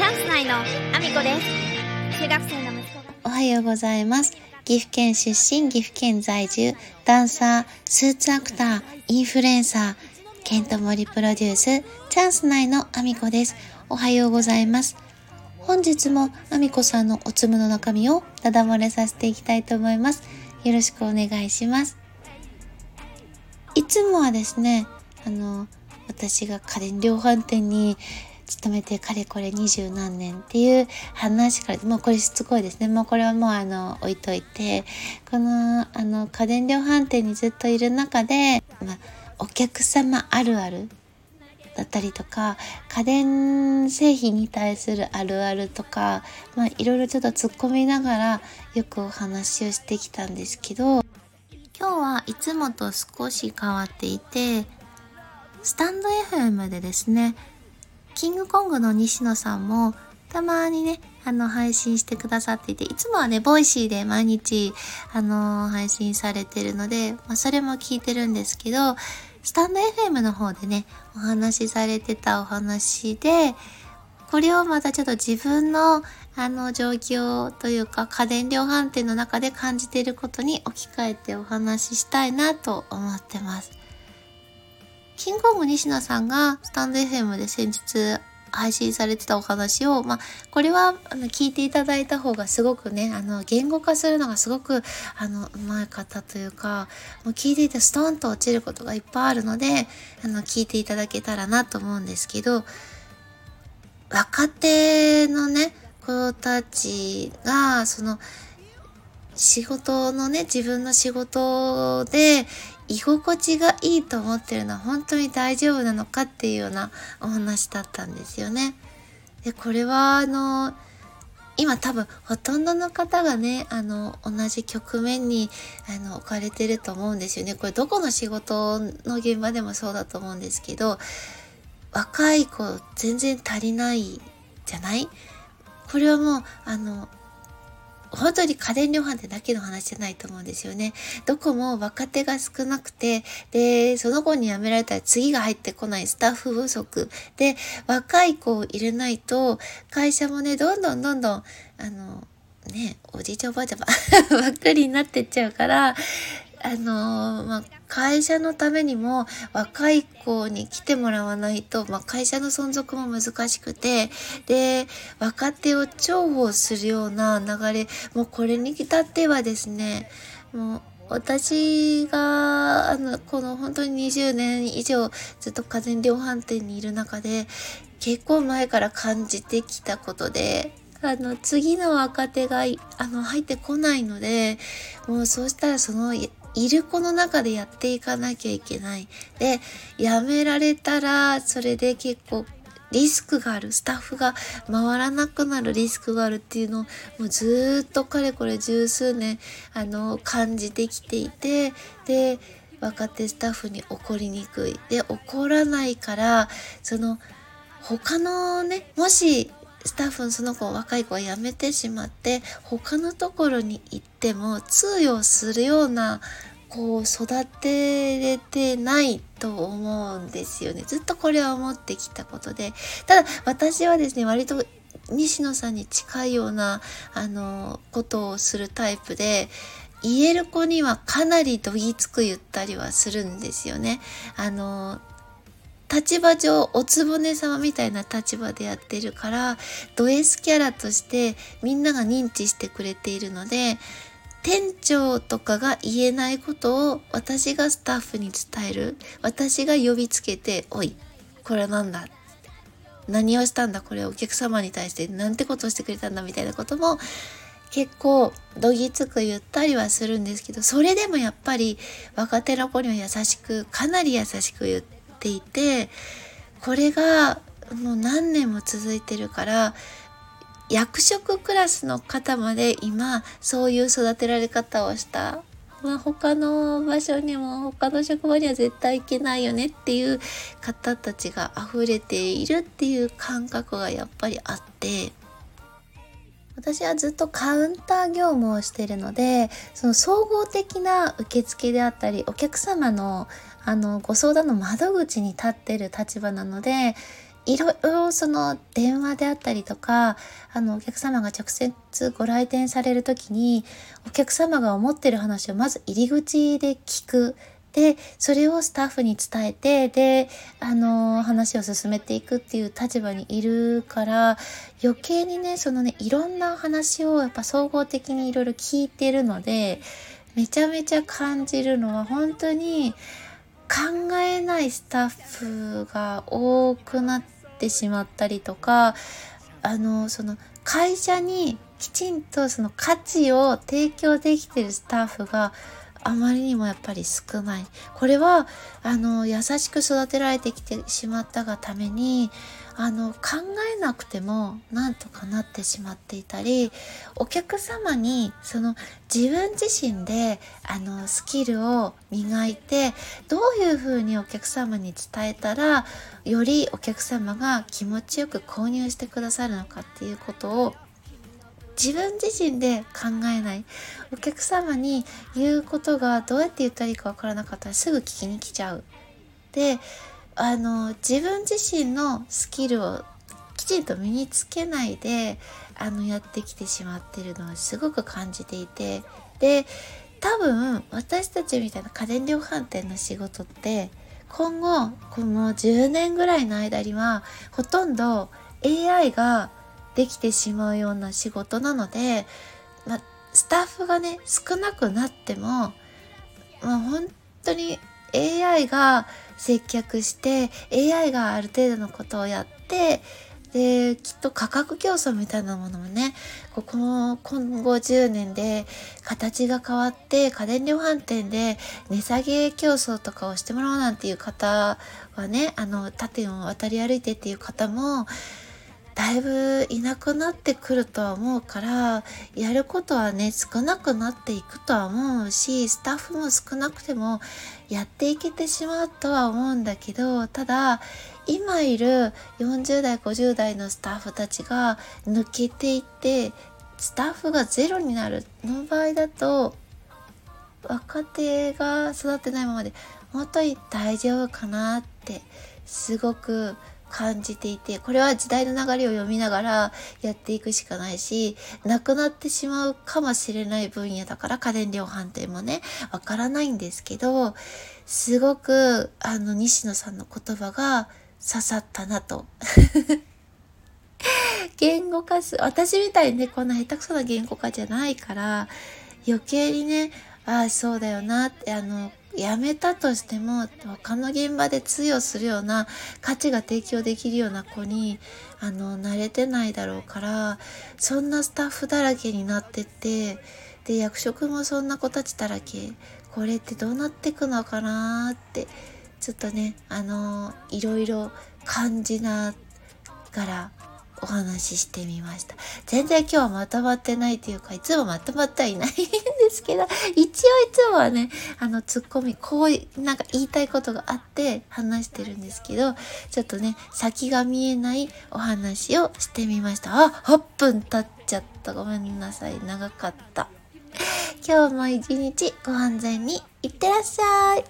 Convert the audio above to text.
チャンス内のアミコです中学生の息子がおはようございます。岐阜県出身、岐阜県在住、ダンサー、スーツアクター、インフルエンサー、ケントモリプロデュース、チャンス内のアミコです。おはようございます。本日もアミコさんのおつむの中身をダダ漏れさせていきたいと思います。よろしくお願いします。いつもはですね、あの、私が家電量販店に勤めてかれこれ二十何年っていう話から、もうこれしつこいですね。もうこれはもうあの、置いといて、この、あの、家電量販店にずっといる中で、まあ、お客様あるあるだったりとか、家電製品に対するあるあるとか、まあ、いろいろちょっと突っ込みながらよくお話をしてきたんですけど、今日はいつもと少し変わっていて、スタンド FM でですね、キングコングの西野さんもたまにね、あの、配信してくださっていて、いつもはね、ボイシーで毎日、あの配信されてるので、まあ、それも聞いてるんですけど、スタンド FM の方でね、お話しされてたお話で、これをまたちょっと自分のあの状況というか家電量販店の中で感じていることに置き換えてお話ししたいなと思ってます。キングコング西野さんがスタンド FM で先日配信されてたお話を、まあ、これはあの聞いていただいた方がすごくね、あの、言語化するのがすごく、あの、うまい方というか、もう聞いていてストンと落ちることがいっぱいあるので、あの、聞いていただけたらなと思うんですけど、若手のね、子たちが、その、仕事のね、自分の仕事で居心地がいいと思ってるのは本当に大丈夫なのかっていうようなお話だったんですよね。で、これはあの、今多分ほとんどの方がね、あの、同じ局面にあの置かれてると思うんですよね。これどこの仕事の現場でもそうだと思うんですけど、若い子全然足りないじゃない？これはもう、あの、本当に家電量販店だけの話じゃないと思うんですよね。どこも若手が少なくて、で、その子に辞められたら次が入ってこないスタッフ不足。で、若い子を入れないと、会社もね、どんどんどんどん、あの、ね、おじいちゃんおばあちゃんばっかりになってっちゃうから、あのまあ、会社のためにも若い子に来てもらわないと、まあ、会社の存続も難しくて、で、若手を重宝するような流れ、もうこれに至ってはですね、もう私が、あの、この本当に20年以上ずっと家電量販店にいる中で、結構前から感じてきたことで、あの、次の若手が、あの、入ってこないので、もうそうしたらその、いる子の中でやっていかなきゃいけない。で、やめられたら、それで結構リスクがある。スタッフが回らなくなるリスクがあるっていうのを、もうずっとかれこれ十数年、あの、感じてきていて、で、若手スタッフに怒りにくい。で、怒らないから、その、他のね、もしスタッフのその子若い子は辞めてしまって他のところに行っても通用するようなこう育てれてないと思うんですよねずっとこれは思ってきたことでただ私はですね割と西野さんに近いようなあのことをするタイプで言える子にはかなりどぎつく言ったりはするんですよね。あの立場上おつぼね様みたいな立場でやってるからド S キャラとしてみんなが認知してくれているので店長とかが言えないことを私がスタッフに伝える。私が呼びつけて「おいこれは何だ?」何をしたんだ？これお客様に対してなんてことをしてくれたんだ？みたいなことも結構どぎつく言ったりはするんですけどそれでもやっぱり若手の子には優しくかなり優しく言ってていてこれがもう何年も続いてるから役職クラスの方まで今そういう育てられ方をした。まあ、他の場所にも他の職場には絶対行けないよねっていう方たちが溢れているっていう感覚がやっぱりあって私はずっとカウンター業務をしてるのでその総合的な受付であったりお客様のあのご相談の窓口に立ってる立場なのでいろいろその電話であったりとかあのお客様が直接ご来店される時にお客様が思ってる話をまず入り口で聞く。でそれをスタッフに伝えてであの話を進めていくっていう立場にいるから余計にねそのねいろんな話をやっぱ総合的にいろいろ聞いてるのでめちゃめちゃ感じるのは本当に考えないスタッフが多くなってしまったりとかあのその会社にきちんとその価値を提供できてるスタッフがあまりにもやっぱり少ない。これは、あの、優しく育てられてきてしまったがために、あの、考えなくてもなんとかなってしまっていたり、お客様に、その、自分自身で、あの、スキルを磨いて、どういうふうにお客様に伝えたら、よりお客様が気持ちよく購入してくださるのかっていうことを自分自身で考えないお客様に言うことがどうやって言ったらいいかわからなかったらすぐ聞きに来ちゃう。であの自分自身のスキルをきちんと身につけないであのやってきてしまってるのはすごく感じていてで多分私たちみたいな家電量販店の仕事って今後この10年ぐらいの間にはほとんど AI ができてしまうような仕事なので、まスタッフがね少なくなっても、まあ、本当に AI が接客して AI がある程度のことをやってできっと価格競争みたいなものもねここ今後10年で形が変わって家電量販店で値下げ競争とかをしてもらおうなんていう方はねあの縦を渡り歩いてっていう方もだいぶいなくなってくるとは思うからやることはね少なくなっていくとは思うしスタッフも少なくてもやっていけてしまうとは思うんだけどただ今いる40代50代のスタッフたちが抜けていってスタッフがゼロになる。の場合だと若手が育ってないままで本当に大丈夫かなってすごく感じていてこれは時代の流れを読みながらやっていくしかないしなくなってしまうかもしれない分野だから家電量販店もねわからないんですけどすごくあの西野さんの言葉が刺さったなと。言語化す私みたいにねこんな下手くそな言語化じゃないから余計にねああそうだよなってあの辞めたとしても他の現場で通用するような価値が提供できるような子にあの慣れてないだろうからそんなスタッフだらけになっててで役職もそんな子たちだらけこれってどうなってくのかなってちょっとねあのいろいろ感じながらお話ししてみました。全然今日はまとまってないというか、いつもまとまってはいないんですけど、一応いつもはね、あの、ツッコミ、こう、なんか言いたいことがあって話してるんですけど、ちょっとね、先が見えないお話をしてみました。あ、8分経っちゃった。ごめんなさい。長かった。今日も一日ご安全にいってらっしゃい。